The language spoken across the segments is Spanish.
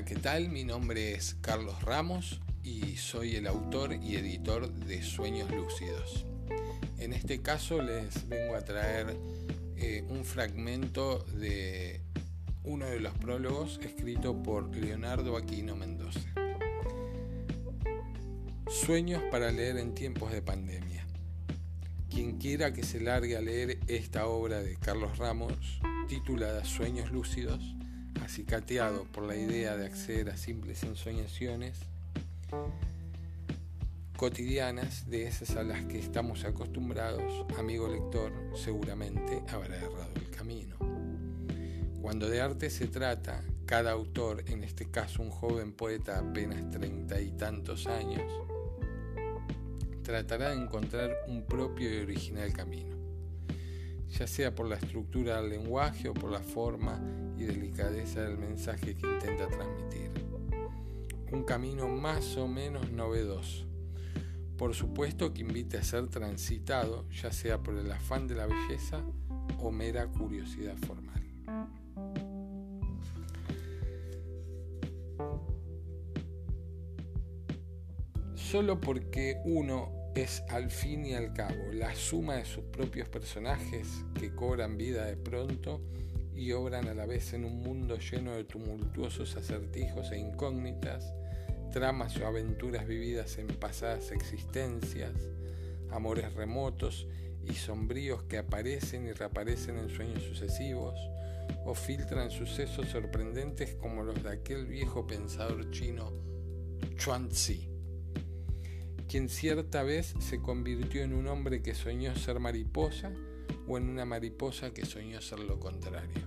¿qué tal? Mi nombre es Carlos Ramos y soy el autor y editor de Sueños Lúcidos. En este caso les vengo a traer eh, un fragmento de uno de los prólogos escrito por Leonardo Aquino Mendoza. Sueños para leer en tiempos de pandemia. Quien quiera que se largue a leer esta obra de Carlos Ramos, titulada Sueños Lúcidos, acicateado por la idea de acceder a simples ensoñaciones cotidianas de esas a las que estamos acostumbrados, amigo lector, seguramente habrá errado el camino. Cuando de arte se trata, cada autor, en este caso un joven poeta apenas treinta y tantos años, tratará de encontrar un propio y original camino, ya sea por la estructura del lenguaje o por la forma y delicadeza del mensaje que intenta transmitir. Un camino más o menos novedoso. Por supuesto que invite a ser transitado, ya sea por el afán de la belleza o mera curiosidad formal. Solo porque uno es al fin y al cabo la suma de sus propios personajes que cobran vida de pronto y obran a la vez en un mundo lleno de tumultuosos acertijos e incógnitas, tramas o aventuras vividas en pasadas existencias, amores remotos y sombríos que aparecen y reaparecen en sueños sucesivos, o filtran sucesos sorprendentes como los de aquel viejo pensador chino Chuan-Tzu, quien cierta vez se convirtió en un hombre que soñó ser mariposa o en una mariposa que soñó ser lo contrario.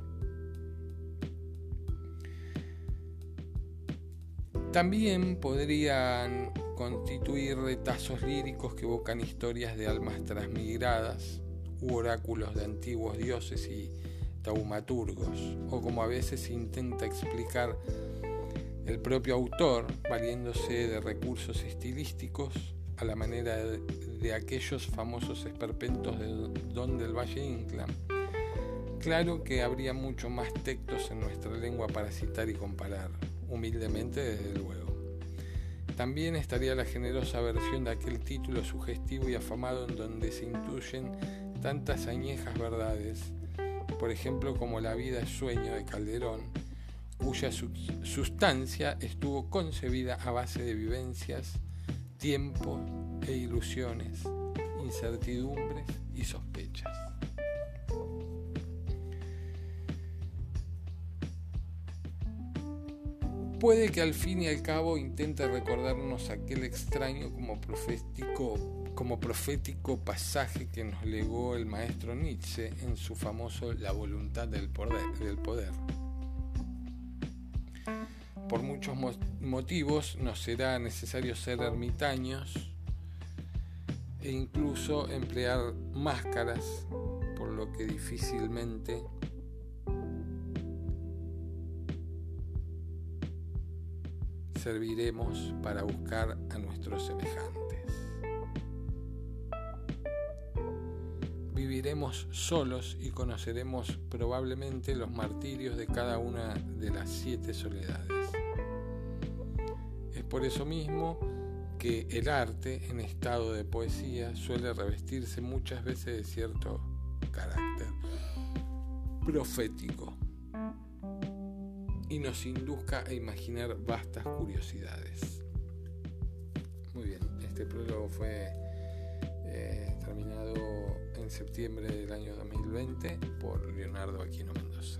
También podrían constituir retazos líricos que evocan historias de almas transmigradas u oráculos de antiguos dioses y taumaturgos, o como a veces intenta explicar el propio autor, valiéndose de recursos estilísticos a la manera de, aquellos famosos esperpentos de Don del Valle Inclán. Claro que habría mucho más textos en nuestra lengua para citar y comparar humildemente desde luego. También estaría la generosa versión de aquel título sugestivo y afamado en donde se intuyen tantas añejas verdades, por ejemplo como La vida es sueño de Calderón, cuya sustancia estuvo concebida a base de vivencias, tiempo e ilusiones, incertidumbres y sospechas. Puede que al fin y al cabo intente recordarnos aquel extraño como profético, como profético pasaje que nos legó el maestro Nietzsche en su famoso La voluntad. Del poder. Por muchos motivos nos será necesario ser ermitaños e incluso emplear máscaras, por lo que difícilmente serviremos para buscar a nuestros semejantes. Viviremos solos y conoceremos probablemente los martirios de cada una de las siete soledades. Es por eso mismo que el arte en estado de poesía suele revestirse muchas veces de cierto carácter profético y nos induzca a imaginar vastas curiosidades. Muy bien, este prólogo fue eh, terminado en septiembre del año 2020 por Leonardo Aquino Mendoza.